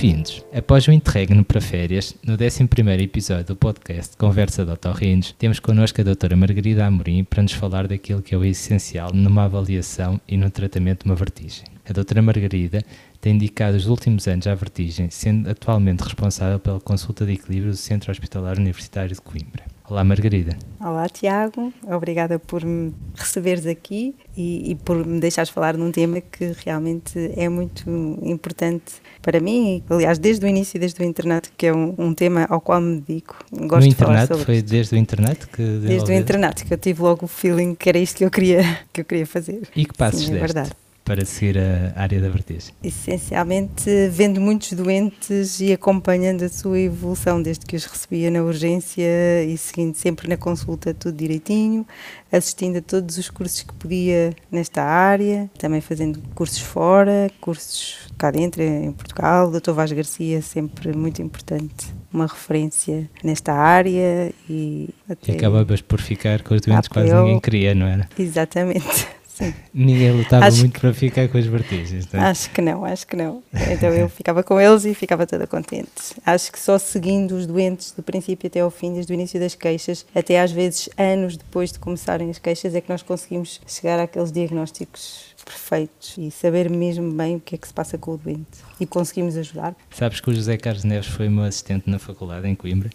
Bem-vindos! Após o interregno para férias, no 11 episódio do podcast Conversa de Otorrinos, temos connosco a doutora Margarida Amorim para nos falar daquilo que é o essencial numa avaliação e no tratamento de uma vertigem. A doutora Margarida tem dedicado os últimos anos à vertigem, sendo atualmente responsável pela consulta de equilíbrio do Centro Hospitalar Universitário de Coimbra. Olá, Margarida. Olá, Tiago. Obrigada por me receberes aqui e, e, por me deixares falar num tema que realmente é muito importante para mim. Aliás, desde o início, desde o internato, que é um, um tema ao qual me dedico. Gosto no de? Falar foi desde o internato que Desde o internato que eu tive logo o feeling que era isto que eu queria, que eu queria fazer. E que passos Sim, é deste? verdade para seguir a área da vertigem? Essencialmente vendo muitos doentes e acompanhando a sua evolução, desde que os recebia na urgência e seguindo sempre na consulta tudo direitinho, assistindo a todos os cursos que podia nesta área, também fazendo cursos fora, cursos cá dentro, em Portugal. O Dr. Vaz Garcia, sempre muito importante, uma referência nesta área e até. E acabavas por ficar com os doentes que quase ninguém queria, não era? Exatamente. Sim. Ninguém lutava acho muito para ficar com as vertigens. Não é? Acho que não, acho que não. Então eu ficava com eles e ficava toda contente. Acho que só seguindo os doentes do princípio até ao fim, desde o início das queixas, até às vezes anos depois de começarem as queixas, é que nós conseguimos chegar àqueles diagnósticos perfeitos e saber mesmo bem o que é que se passa com o doente e conseguimos ajudar. Sabes que o José Carlos Neves foi meu assistente na faculdade em Coimbra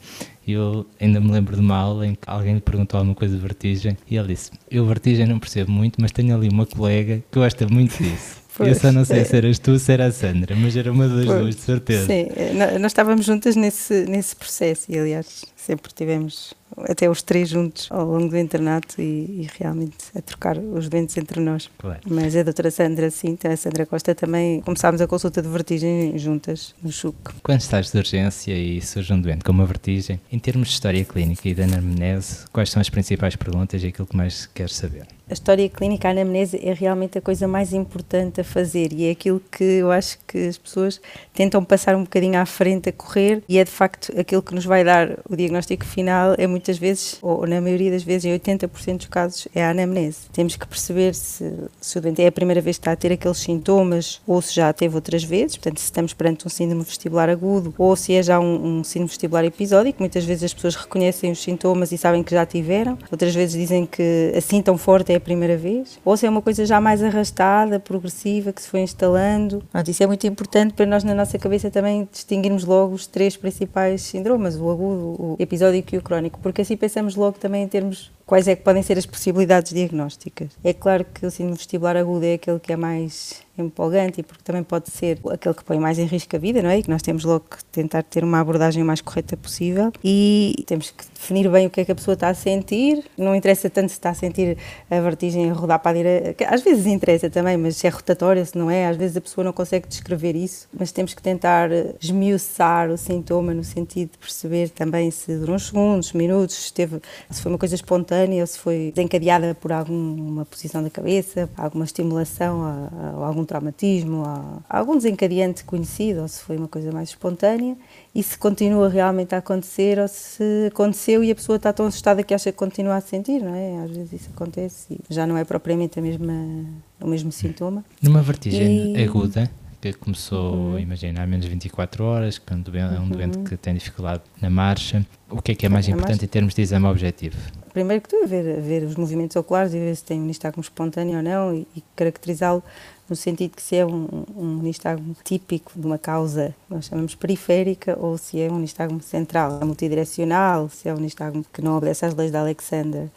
e eu ainda me lembro de uma aula em que alguém lhe perguntou alguma coisa de vertigem e ele disse: Eu vertigem não percebo muito, mas tenho ali uma colega que gosta muito disso. Pois, eu só não sei é. se eras tu ou se era a Sandra, mas era uma das pois, duas, de certeza. Sim, nós estávamos juntas nesse, nesse processo e, aliás, sempre tivemos até os três juntos ao longo do internato e, e realmente a trocar os doentes entre nós. Claro. Mas a doutora Sandra, sim, a Sandra Costa também começámos a consulta de vertigem juntas no CHUC. Quando estás de urgência e surge um doente com uma vertigem, em termos de história clínica e de anamnese, quais são as principais perguntas e aquilo que mais queres saber? A história clínica, a anamnese é realmente a coisa mais importante a fazer e é aquilo que eu acho que as pessoas tentam passar um bocadinho à frente a correr e é de facto aquilo que nos vai dar o diagnóstico final é muitas vezes, ou na maioria das vezes, em 80% dos casos, é a anamnese. Temos que perceber se, se o doente é a primeira vez que está a ter aqueles sintomas ou se já teve outras vezes, portanto, se estamos perante um síndrome vestibular agudo ou se é já um, um síndrome vestibular episódico. Muitas vezes as pessoas reconhecem os sintomas e sabem que já tiveram, outras vezes dizem que assim tão forte é a primeira vez, ou se é uma coisa já mais arrastada, progressiva, que se foi instalando. Pronto, isso é muito importante para nós, na nossa cabeça, também distinguirmos logo os três principais síndromes, o agudo, o episódico e o crónico, porque assim pensamos logo também em termos quais é que podem ser as possibilidades diagnósticas. É claro que o síndrome vestibular agudo é aquele que é mais empolgante e porque também pode ser aquele que põe mais em risco a vida, não é? E que nós temos logo que tentar ter uma abordagem mais correta possível e temos que definir bem o que é que a pessoa está a sentir. Não interessa tanto se está a sentir a vertigem a rodar para a direita, às vezes interessa também, mas se é rotatória, se não é, às vezes a pessoa não consegue descrever isso, mas temos que tentar esmiuçar o sintoma no sentido de perceber também se durou uns segundos, minutos, se, teve, se foi uma coisa espontânea ou se foi desencadeada por alguma posição da cabeça, alguma estimulação a, a algum traumatismo, há algum desencadeante conhecido, ou se foi uma coisa mais espontânea, e se continua realmente a acontecer, ou se aconteceu e a pessoa está tão assustada que acha que continua a sentir, não é? Às vezes isso acontece e já não é propriamente a mesma, o mesmo sintoma. Numa vertigem e... aguda, que começou, uhum. imagina, há menos de 24 horas, que é um doente, uhum. um doente que tem dificuldade na marcha, o que é que é mais importante mais... em termos de exame objetivo? Primeiro que tudo, ver, ver os movimentos oculares e ver se tem um nistagmo espontâneo ou não e, e caracterizá-lo no sentido que se é um, um nistagmo típico de uma causa, nós chamamos periférica, ou se é um nistagmo central, multidirecional, se é um nistagmo que não obedece às leis de Alexander.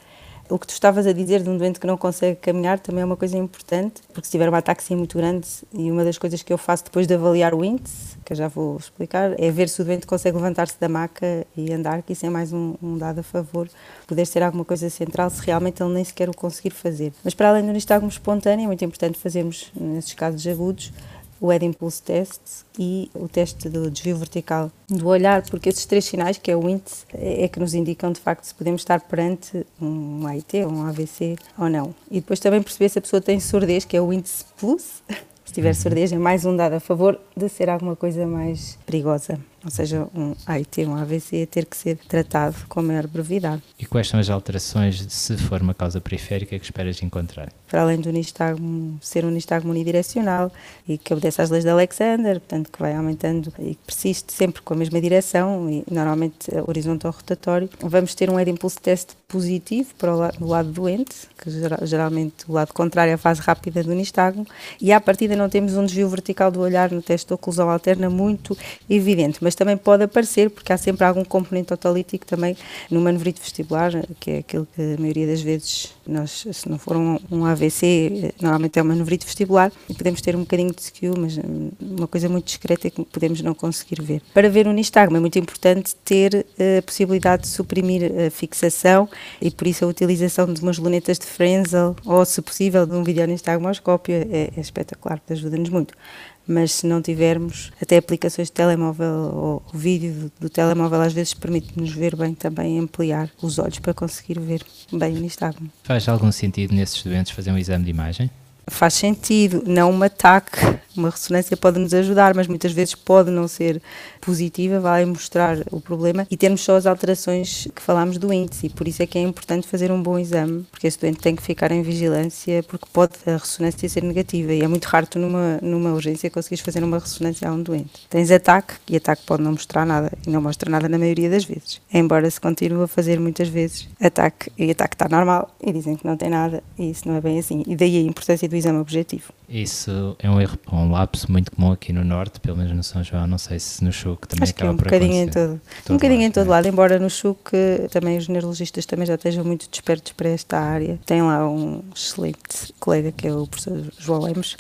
O que tu estavas a dizer de um doente que não consegue caminhar também é uma coisa importante, porque se tiver uma ataxia muito grande, e uma das coisas que eu faço depois de avaliar o índice, que eu já vou explicar, é ver se o doente consegue levantar-se da maca e andar, que isso é mais um, um, dado a favor, poder ser alguma coisa central, se realmente ele nem sequer o conseguir fazer. Mas para além do nistagmo espontâneo, é muito importante fazermos, nesses casos agudos, o Head Impulse Test e o teste do desvio vertical do olhar, porque esses três sinais, que é o índice, é, que nos indicam de facto se podemos estar perante um AIT, um AVC ou não. E depois também perceber se a pessoa tem surdez, que é o índice plus. Se tiver surdez, é mais um dado a favor de ser alguma coisa mais perigosa. Ou seja, um AIT, um AVC, ter que ser tratado com maior brevidade. E quais são as alterações, se for uma causa periférica, que esperas encontrar? Para além do nistagmo ser um nistagmo unidirecional e que obedece às leis de Alexander, portanto que vai aumentando e que persiste sempre com a mesma direção e normalmente horizontal rotatório, vamos ter um head impulse test positivo para o lado, lado doente, que geralmente o lado contrário é a fase rápida do nistagmo, e à partida não temos um desvio vertical do olhar no teste de oclusão alterna muito evidente, mas também pode aparecer, porque há sempre algum componente otolítico também no manevrito vestibular, que é aquilo que a maioria das vezes nós, se não for um, um AVC, normalmente é uma manevrito vestibular, e podemos ter um bocadinho de skew, mas hum, uma coisa muito discreta é que podemos não conseguir ver. Para ver o nistagmo é muito importante ter eh, a possibilidade de suprimir a fixação e por isso a utilização de umas lunetas de Frenzel ou, se possível, de um videonistagmoscópio é, é espetacular, ajuda-nos muito mas se não tivermos, até aplicações de telemóvel ou o vídeo do, telemóvel às vezes permite-nos ver bem também ampliar os olhos para conseguir ver bem o nistagmo. Faz algum sentido nesses doentes fazer um exame de imagem? faz sentido, não um ataque. Uma ressonância pode nos ajudar, mas muitas vezes pode não ser positiva, vai mostrar o problema e termos só as alterações que falámos do índice. Por isso é que é importante fazer um bom exame, porque esse doente tem que ficar em vigilância, porque pode a ressonância ser negativa. E é muito raro tu numa, numa urgência conseguires fazer uma ressonância a um doente. Tens ataque e ataque pode não mostrar nada e não mostra nada na maioria das vezes. Embora se continue a fazer muitas vezes ataque e ataque está normal e dizem que não tem nada e isso não é bem assim. E daí a importância do exame objetivo. Isso é um erro, um lapso muito comum aqui no Norte, pelo menos no São João, não sei se no Chuc também Acho acaba que um por bocadinho em todo, todo um bocadinho lado, em todo é? lado, embora no Chuc também os neurologistas também já estejam muito despertos para esta área. Tem lá um excelente colega que é o professor João Lemos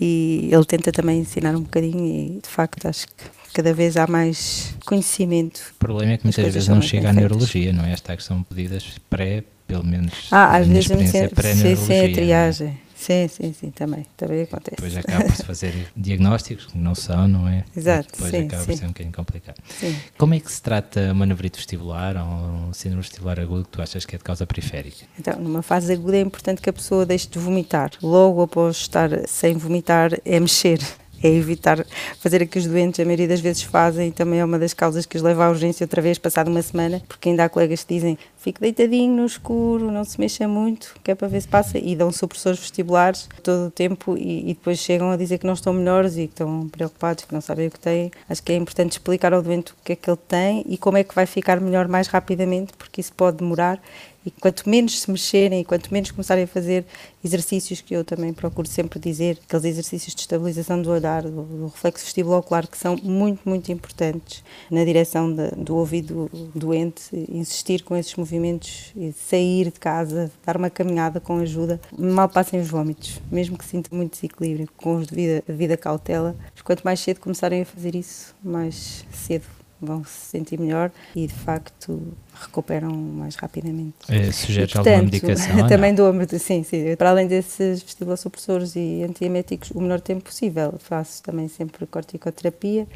e ele tenta também ensinar um bocadinho e de facto acho que cada vez há mais conhecimento. O problema é que muitas vezes não chega à neurologia, não é? Estas que são pedidas pré, pelo menos ah, às vezes experiência pré-neurologia. Sim, sim, a triagem. Sim, sim, sim, também, também acontece. Depois acaba por se fazer diagnósticos que não são, não é? Exato, depois sim, acaba por ser um bocadinho complicado. Sim. Como é que se trata uma nevrite vestibular ou um síndrome vestibular agudo que tu achas que é de causa periférica? Então, numa fase aguda é importante que a pessoa deixe de vomitar. Logo após estar sem vomitar, é mexer é evitar fazer o que os doentes a maioria das vezes fazem e também é uma das causas que os leva à urgência outra vez passado uma semana, porque ainda há colegas que dizem fique deitadinho no escuro, não se mexa muito, que é para ver se passa, e dão supressores vestibulares todo o tempo e, e depois chegam a dizer que não estão melhores e que estão preocupados, que não sabem o que têm. Acho que é importante explicar ao doente o que é que ele tem e como é que vai ficar melhor mais rapidamente, porque isso pode demorar e quanto menos se mexerem, quanto menos começarem a fazer exercícios que eu também procuro sempre dizer, aqueles exercícios de estabilização do olhar, do, do reflexo vestibulo-ocular, que são muito, muito importantes na direção de, do ouvido doente, insistir com esses movimentos, sair de casa, dar uma caminhada com ajuda, mal passem os vômitos, mesmo que sintam muito desequilíbrio, com os devida, devida cautela, quanto mais cedo começarem a fazer isso, mais cedo vão se sentir melhor e de facto recuperam mais rapidamente. É, sujeito a alguma medicação? também dou, sim, sim. Para além desses vestibulosupressores e antieméticos, o menor tempo possível. Faço também sempre corticoterapia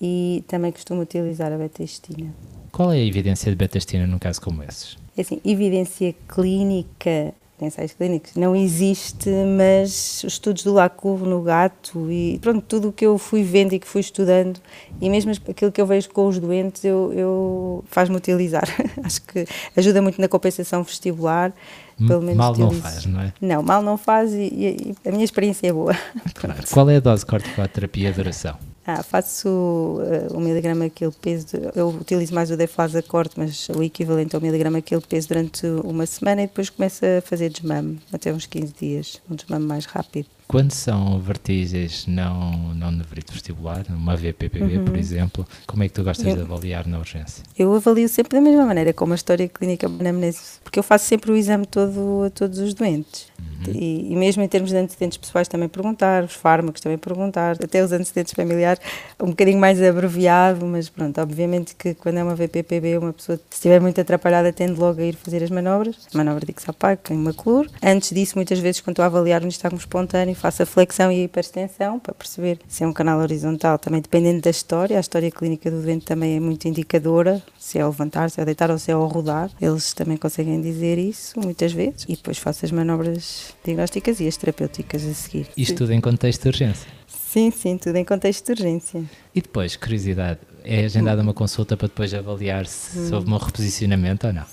e também costumo utilizar a betaestina. Qual é a evidência de betaestina num caso como esses? É assim, evidência clínica ensaios clínicos. Não existe, mas os estudos do Lacouve no gato e pronto, tudo o que eu fui vendo e que fui estudando e mesmo aquilo que eu vejo com os doentes, eu, eu faz-me utilizar. Acho que ajuda muito na compensação vestibular. Pelo menos mal não faz, não é? Não, mal não faz e, e, e a minha experiência é boa. Claro. Qual é a dose de corticoterapia de duração? Ah, faço uh, um miligrama aquele peso, de, eu utilizo mais o deflazacort, mas o equivalente ao miligrama aquele peso durante uma semana e depois começo a fazer desmame, até uns 15 dias, um desmame mais rápido. Quando são vertigens não, não nevrite vestibular, uma VPPB, uhum. por exemplo, como é que tu gostas eu, de avaliar na urgência? Eu avalio sempre da mesma maneira, como a história clínica anamnese, porque eu faço sempre o exame todo a todos os doentes. Uhum. E, e, mesmo em termos de antecedentes pessoais também perguntar, os fármacos também perguntar, até os antecedentes familiares, um bocadinho mais abreviado, mas pronto, obviamente que quando é uma VPPB, uma pessoa, se estiver muito atrapalhada, tende logo a ir fazer as manobras, manobra de Ixapac, em Maclur. Antes disso, muitas vezes, quando estou a avaliar um nistagmo espontâneo, faço a flexão e a hiperextensão para perceber se é um canal horizontal, também dependendo da história, a história clínica do doente também é muito indicadora, se é ao levantar, se é ao deitar ou se é ao rodar, eles também conseguem dizer isso muitas vezes e depois faço as manobras diagnósticas e as terapêuticas a seguir. Isto tudo em contexto de urgência? Sim, sim, tudo em contexto de urgência. E depois, curiosidade, É agendada uma consulta para depois avaliar se hum. houve um reposicionamento ou não?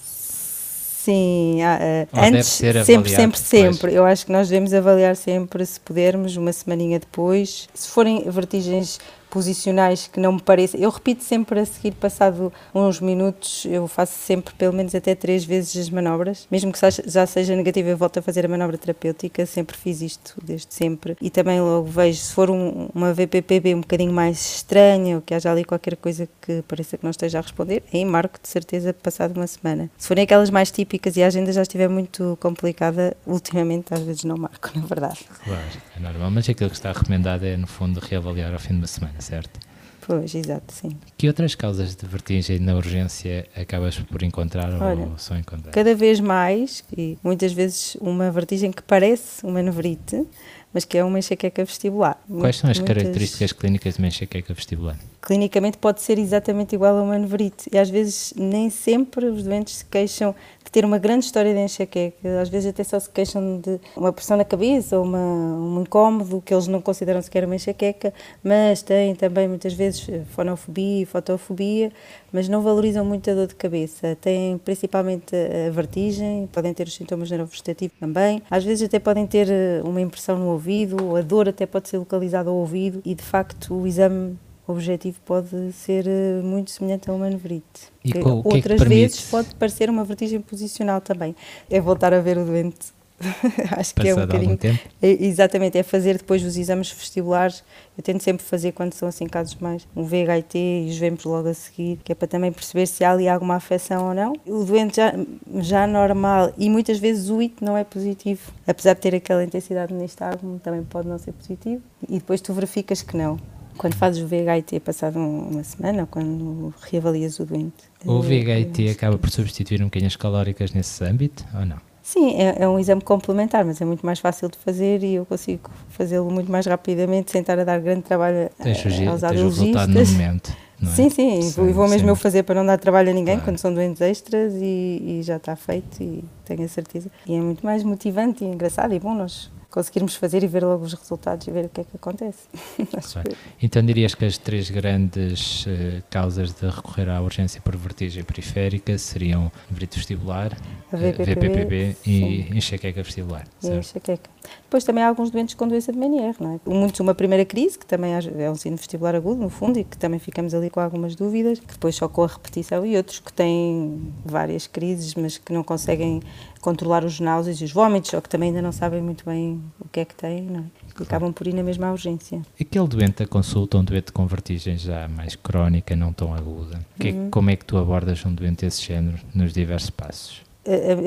Sim, uh, antes, sempre, sempre, sempre. Eu acho que nós devemos avaliar sempre, se pudermos, uma semaninha depois. Se forem vertigens posicionais que não me parecem. Eu repito sempre a seguir, passado uns minutos, eu faço sempre pelo menos até três vezes as manobras, mesmo que já seja negativa, eu volto a fazer a manobra terapêutica. Sempre fiz isto desde sempre. E também logo vejo se for um, uma VPPB um bocadinho mais estranha ou que haja ali qualquer coisa que pareça que não esteja a responder, aí marco de certeza passado uma semana. Se forem aquelas mais típicas e a agenda já estiver muito complicada, ultimamente às vezes não marco, na verdade. Claro, é normal, mas aquilo que está recomendado é no fundo reavaliar ao fim de uma semana certo? Pois, exato, sim. Que outras causas de vertigem na urgência acabas por encontrar Olha, ou só encontrar? Cada vez mais, e muitas vezes uma vertigem que parece uma nevrite, mas que é uma enxaqueca vestibular. Quais são as muitas... características clínicas de uma enxaqueca vestibular? Clinicamente pode ser exatamente igual a uma nevrite. E às vezes nem sempre os doentes se queixam de ter uma grande história de enxaqueca, às vezes até só se queixam de uma pressão na cabeça ou uma, um incómodo que eles não consideram sequer uma enxaqueca, mas têm também muitas vezes fonofobia fotofobia, mas não valorizam muito a dor de cabeça. Têm principalmente a vertigem, podem ter os sintomas neurovegetativos também, às vezes até podem ter eh, uma impressão no ouvido, a dor até pode ser localizada ao ouvido e de facto o exame objetivo pode ser eh, muito semelhante a uma nevrite. E com, Outras que é que vezes pode parecer uma vertigem posicional também. É voltar a ver o doente acho que é um bocadinho. É, exatamente, é fazer depois os exames vestibulares. Eu tento sempre fazer quando são assim casos mais um VHT e os vemos logo a seguir, que é para também perceber se há ali alguma afecção ou não. O doente já, já normal e muitas vezes o IT não é positivo, apesar de ter aquela intensidade no nistagmo, também pode não ser positivo. E depois tu verificas que não. Quando fazes o VHT passado uma semana, ou quando reavalias o doente. O VHT acaba por substituir um bocadinho as calóricas nesse âmbito ou não? Sim, é, é, um exame complementar, mas é muito mais fácil de fazer e eu consigo fazê-lo muito mais rapidamente sem estar a dar grande trabalho tens aos tens o resultado no momento. É? Sim, sim, e vou, vou mesmo eu fazer para não dar trabalho a ninguém claro. quando são doentes extras e, e já está feito e tenho a certeza. E é muito mais motivante e engraçado e bom nós conseguirmos fazer e ver logo os resultados e ver o que é que acontece. então dirias que as três grandes uh, causas de recorrer à urgência por vertigem periférica seriam nevrite vestibular, a VPPB, VPPB e enxaqueca vestibular. E enxaqueca. Depois também há alguns doentes com doença de Menier, não é? Muitos uma primeira crise, que também é um sino vestibular agudo, no fundo, e que também ficamos ali com algumas dúvidas, que depois só com a repetição, e outros que têm várias crises, mas que não conseguem controlar os náuseas e os vômitos, ou que também ainda não sabem muito bem o que é que têm, não é? Acabam por ir na mesma urgência. Aquele doente da consulta, um doente com vertigem já mais crónica, não tão aguda, que, é uhum. como é que tu abordas um doente desse género nos diversos passos?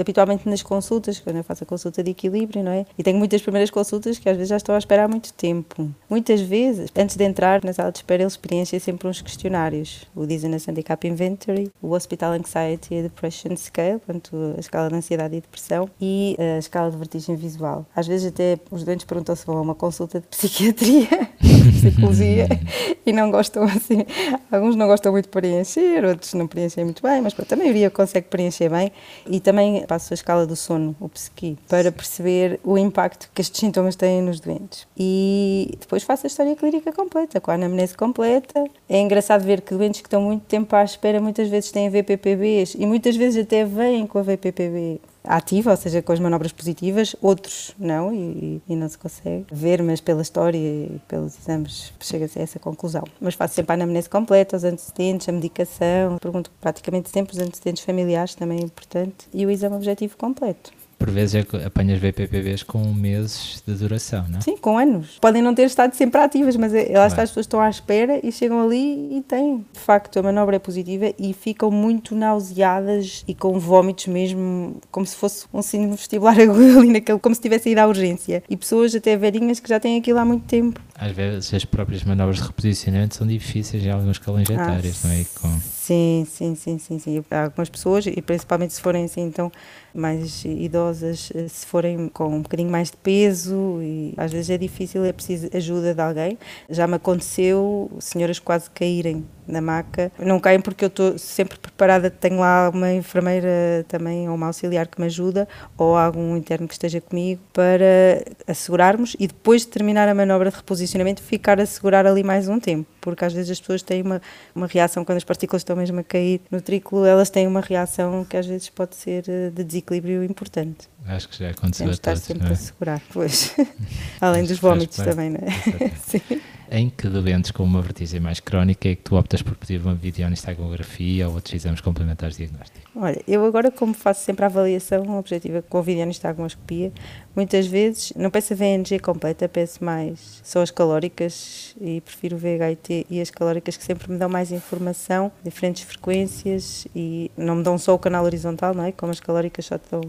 Habitualmente nas consultas, quando eu faço a consulta de equilíbrio, não é? E tenho muitas primeiras consultas que às vezes já estou a esperar há muito tempo. Muitas vezes, antes de entrar na sala de espera, eles preenchem sempre uns questionários. O Dizziness Handicap Inventory, o Hospital Anxiety and Depression Scale, portanto, a escala de ansiedade e depressão, e a escala de vertigem visual. Às vezes até os doentes perguntam se vão a uma consulta de psiquiatria, psicologia, e não gostam assim. Alguns não gostam muito de preencher, outros não preenchem muito bem, mas pronto, a maioria consegue preencher bem. E também passo a escala do sono, o psiqui, para perceber o impacto que estes sintomas têm nos doentes. E depois faço a história clínica completa, com a anamnese completa. É engraçado ver que doentes que estão muito tempo à espera muitas vezes têm VPPBs e muitas vezes até vêm com a VPPB ativa, ou seja, com as manobras positivas, outros não, e, e, não se consegue ver, mas pela história e pelos exames chega-se a essa conclusão. Mas faço sempre a anamnese completa, os antecedentes, a medicação, pergunto praticamente sempre os antecedentes familiares, também é importante, e o exame objetivo completo por vezes apanhas VPPBs com meses de duração, não é? Sim, com anos. Podem não ter estado sempre ativas, mas é, lá está, as pessoas estão à espera e chegam ali e têm. De facto, a manobra é positiva e ficam muito nauseadas e com vômitos mesmo, como se fosse um síndrome vestibular agudo ali naquele, como se tivesse ido à urgência. E pessoas até velhinhas que já têm aquilo há muito tempo. Às vezes as próprias manobras de reposicionamento são difíceis em algumas escalas etárias, ah, não é? Com... Sim, sim, sim, sim, sim. Há algumas pessoas, e principalmente se forem assim, então mais idosas, eh, se forem com um bocadinho mais de peso e às vezes é difícil, é preciso ajuda de alguém. Já me aconteceu senhoras quase caírem na maca. Não caem porque eu estou sempre preparada, tenho lá uma enfermeira também ou uma auxiliar que me ajuda ou algum interno que esteja comigo para assegurarmos e depois de terminar a manobra de reposicionamento ficar a segurar ali mais um tempo, porque às vezes as pessoas têm uma, uma reação quando as partículas estão mesmo a cair no trículo, elas têm uma reação que às vezes pode ser eh, de desequilíbrio importante. Acho que já aconteceu Temos a todos, estar sempre não é? a segurar, pois. Além dos vómitos também, não é? Sim. Em que doentes com uma vertigem mais crónica é que tu optas por pedir uma videonistagografia ou outros exames complementares de diagnóstico? Olha, eu agora, como faço sempre a avaliação objetiva com a videonistagmoscopia, muitas vezes não peço a VNG completa, peço mais só as calóricas e prefiro o VHIT e as calóricas que sempre me dão mais informação, diferentes frequências e não me dão só o canal horizontal, não é? Como as calóricas só te dão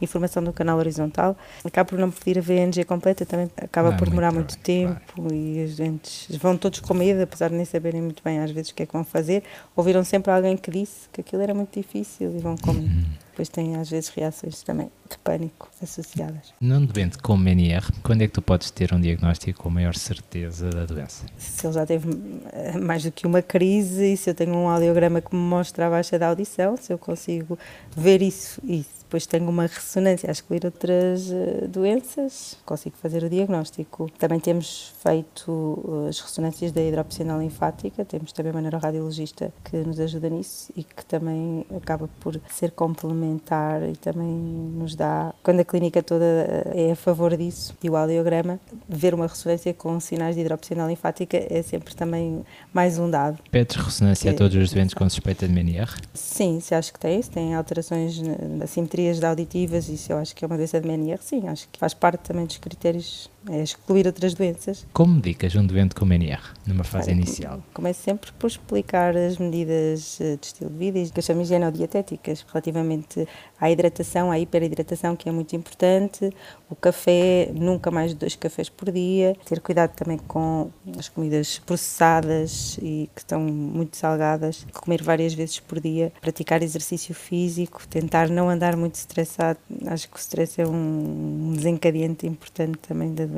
informação do canal horizontal. Acabo por não pedir a VNG completa, também acaba Não é por demorar muito muito tempo e os doentes vão todos com medo, apesar de nem saberem muito bem às vezes o que é que vão fazer. Ouviram sempre alguém que disse que aquilo era muito difícil e vão com medo. Depois têm às vezes reações também de pânico associadas. Num doente com MNR, quando é que tu podes ter um diagnóstico com maior certeza da doença? Se ele já teve eh, mais do que uma crise e se eu tenho um audiograma que me mostra a baixa da audição, se eu consigo ver isso e depois tenho uma ressonância a excluir outras eh, doenças, consigo fazer o diagnóstico. Também temos feito eh, as ressonâncias da hidropressão linfática, temos também uma neuroradiologista que nos ajuda nisso e que também acaba por ser complementar e também nos dá, quando a clínica toda eh, é a favor disso, e o audiograma, ver uma ressonância com sinais de hidropressão linfática é sempre também mais um dado. Pedes ressonância a É, todos os doentes com suspeita de MNR? Sim, se acho que tem, se tem alterações na- de auditivas, isso eu acho que é uma doença de MNR, sim, acho que faz parte também dos critérios, é excluir outras doenças. Como medicas um doente com MNR numa fase Olha, inicial? Começo sempre por explicar as medidas eh, de estilo de vida e que eu chamo higienodietéticas relativamente à hidratação, à hiperidratação, que é muito importante, o café, nunca mais de dois cafés por dia, ter cuidado também com as comidas processadas e que estão muito salgadas, comer várias vezes por dia, praticar exercício físico, tentar não andar muito estressado, acho que o stress é um desencadeante importante também da doença.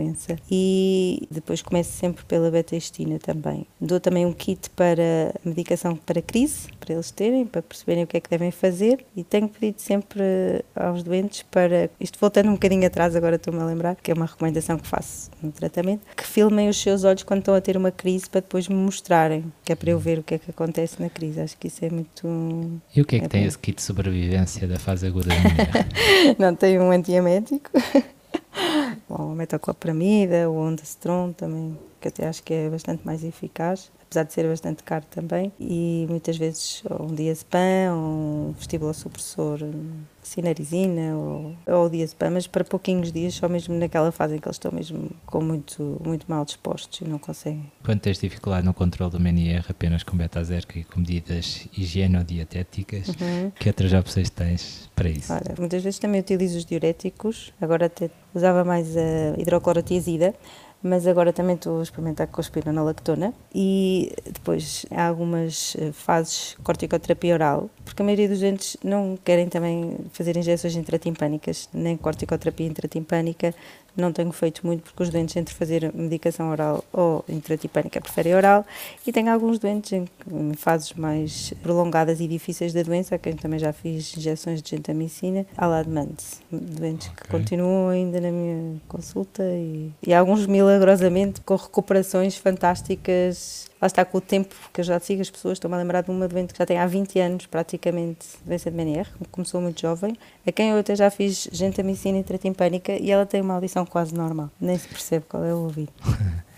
E depois começo sempre pela beta-estina também. Dou também um kit para medicação para crise, para eles terem, para perceberem o que é que devem fazer. E tenho pedido sempre aos doentes para, isto voltando um bocadinho atrás, agora estou-me a lembrar, que é uma recomendação que faço no tratamento, que filmem os seus olhos quando estão a ter uma crise para depois me mostrarem, que é para eu ver o que é que acontece na crise. Acho que isso é muito E o que é que É tem bom. esse kit de sobrevivência da fase aguda da MNR? Não tem um antiemético. Bom, a metoclopramida, o ondansetron também, que até acho que é bastante mais eficaz, apesar de ser bastante caro também. E muitas vezes ou um diazepam, ou um vestibulosupressor, sinarizina ou, ou diazepam, mas para pouquinhos dias, só mesmo naquela fase em que eles estão mesmo com muito, muito mal dispostos e não conseguem. Quando tens dificuldade no controle do MNR apenas com beta-zerca e com medidas higienodietéticas, Uhum. que outras opções tens para isso? Olha, muitas vezes também utilizo os diuréticos, agora até usava mais a hidroclorotiazida, mas agora também estou a experimentar com a espironolactona e depois há algumas eh, fases corticoterapia oral, porque a maioria dos doentes não querem também fazer injeções intratimpânicas, nem corticoterapia intratimpânica, não tenho feito muito porque os doentes entre fazer medicação oral ou intratimpânica preferem oral e tenho alguns doentes em, em fases mais prolongadas e difíceis da doença, a quem também já fiz injeções de gentamicina, à la demande. Doentes que Ok. continuam ainda na minha consulta e, e alguns milagrosamente com recuperações fantásticas. Lá está com o tempo que eu já sigo as pessoas, estou-me a lembrar de uma doente que já tem há 20 anos praticamente doença de MNR, começou muito jovem, a quem eu até já fiz gentamicina intratimpânica e ela tem uma audição quase normal, nem se percebe qual é o ouvido.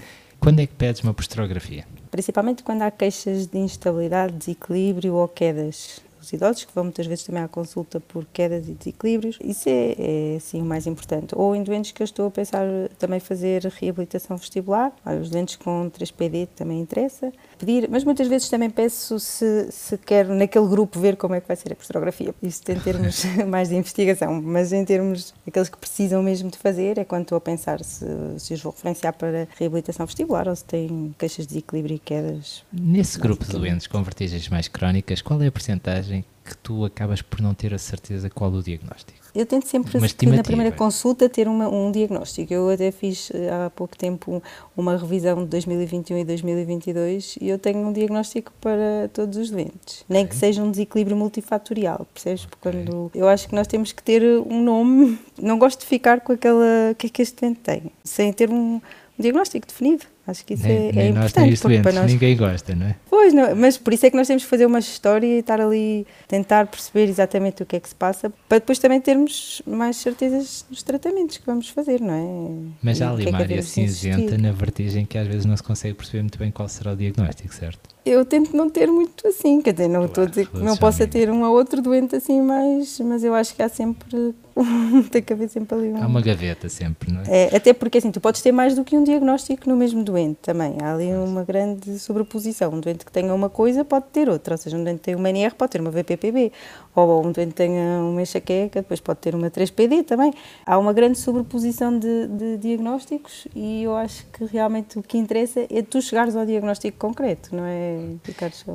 Quando é que pedes uma posterografia? Principalmente quando há queixas de instabilidade, desequilíbrio ou quedas. Os idosos que vão muitas vezes também à consulta por quedas e desequilíbrios, isso é, é sim o mais importante. Ou em doentes que eu estou a pensar também fazer reabilitação vestibular, os doentes com 3PD também interessa. Pedir, mas muitas vezes também peço se, se quero naquele grupo ver como é que vai ser a posterografia. Isto em termos mais de investigação, mas em termos daqueles que precisam mesmo de fazer, é quando estou a pensar se, se os vou referenciar para reabilitação vestibular ou se têm queixas de desequilíbrio e quedas Nesse grupo de doentes com vertigens mais crónicas, qual é a porcentagem que tu acabas por não ter a certeza qual o diagnóstico? Eu tento sempre na primeira consulta ter uma, um diagnóstico. Eu até fiz eh, há pouco tempo uma revisão de 2021 e 2022 e eu tenho um diagnóstico para todos os doentes. Nem que seja um desequilíbrio multifatorial, percebes? Okay. Quando eu acho que nós temos que ter um nome. Não gosto de ficar com aquela. O que é que este doente tem? Sem ter um diagnóstico definido. Acho que isso nem, é, nem é nós, importante. Nem para nós... Ninguém gosta, não é? Pois, não, mas por isso é que nós temos que fazer uma história e estar ali, tentar perceber exatamente o que é que se passa, para depois também termos mais certezas dos tratamentos que vamos fazer, não é? Mas há ali uma área cinzenta na vertigem que às vezes não se consegue perceber muito bem qual será o diagnóstico, certo? Eu tento não ter muito assim, quer dizer, não estou a dizer que não possa ter um ou outro doente assim, mas, mas eu acho que há sempre tem que haver sempre ali um... Há uma gaveta sempre, não é? é? Até porque assim, tu podes ter mais do que um diagnóstico no mesmo doente também. Há ali uma grande sobreposição. Um doente que tenha uma coisa pode ter outra. Ou seja, um doente que tem uma NR pode ter uma VPPB. Ou um doente que tenha uma enxaqueca, depois pode ter uma 3PD também. Há uma grande sobreposição de, de diagnósticos e eu acho que realmente o que interessa é tu chegares ao diagnóstico concreto, não é ficar só...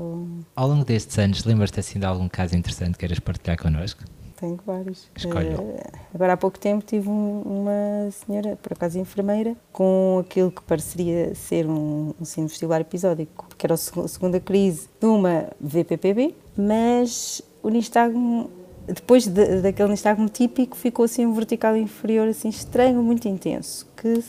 Ao longo destes anos, lembras-te assim de algum caso interessante que queiras partilhar connosco? tenho vários. Escolha. Uh, agora há pouco tempo tive um, uma senhora, por acaso enfermeira, com aquilo que pareceria ser um, um sino vestibular episódico, que era a segunda crise de uma VPPB, mas o nistagmo depois de, daquele nistagmo típico ficou assim um vertical inferior assim estranho, muito intenso, que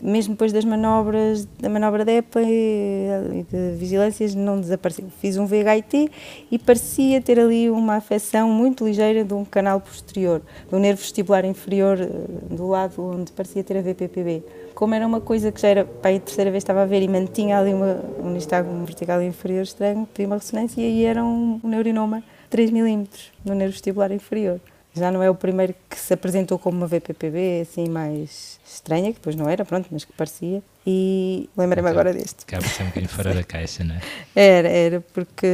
mesmo depois das manobras, da manobra de EPA e de vigilâncias não desapareceu. Fiz um VHIT e parecia ter ali uma afecção muito ligeira de um canal posterior, do nervo vestibular inferior, eh, do lado onde parecia ter a VPPB. Como era uma coisa que já era, para a terceira vez estava a ver e mantinha ali uma, um nistagmo vertical inferior estranho, pedi uma ressonância e era um, um neurinoma 3 milímetros no nervo vestibular inferior. Já não é o primeiro que se apresentou como uma VPPB, assim, mais estranha, que depois não era, pronto, mas que parecia. E lembrei-me então, agora deste. Acaba ser um bocadinho fora da caixa, não é? Era, era, porque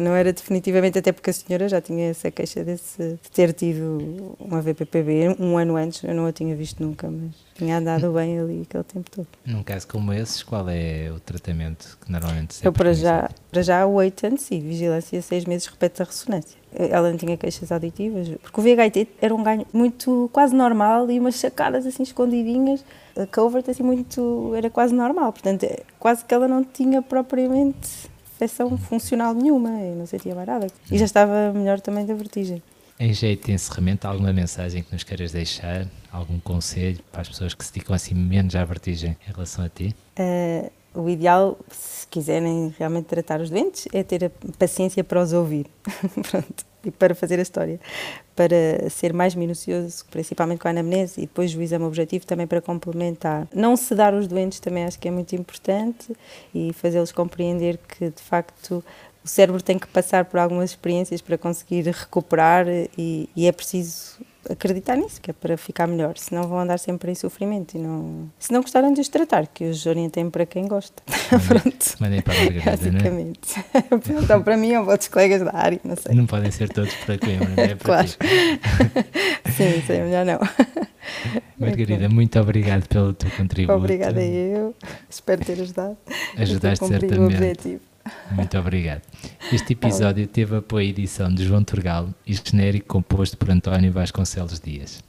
não era definitivamente, até porque a senhora já tinha essa queixa desse, de ter tido uma VPPB um ano antes, eu não a tinha visto nunca, mas tinha andado bem ali aquele tempo todo. Num caso como esse, qual é o tratamento que normalmente se Eu para já, para já o 8 anos, sim, vigilância seis meses, repete a ressonância. Ela não tinha queixas auditivas, porque o VHT era um ganho muito quase normal e umas sacadas assim escondidinhas a covert assim muito era quase normal, portanto é, quase que ela não tinha propriamente afecção funcional nenhuma, e não sentia mais nada. E já estava melhor também da vertigem. Em jeito de encerramento, alguma mensagem que nos queiras deixar? Algum conselho para as pessoas que se dedicam assim menos à vertigem em relação a ti? Uh, o ideal, se quiserem realmente tratar os doentes, é ter a paciência para os ouvir. Pronto e para fazer a história, para ser mais minucioso, principalmente com a anamnese e depois o exame objetivo também para complementar. Não sedar os doentes também acho que é muito importante e fazê-los compreender que de facto o cérebro tem que passar por algumas experiências para conseguir recuperar e, e é preciso acreditar nisso, que é para ficar melhor, senão vão andar sempre em sofrimento e não... Se não gostaram de os tratar, que os orientem para quem gosta. Pronto. Mandem para a Margarida, Basicamente. Não é? então, para mim ou para outros colegas da área, não sei. Não podem ser todos para Coimbra, não é? Para claro. Sim, sim, melhor não. Margarida, muito obrigado pelo teu contributo. Obrigada eu, espero ter ajudado. Ajudaste certamente. O objetivo. Muito obrigado. Este episódio teve apoio e edição de João Turgal e genérico composto por António Vasconcelos Dias.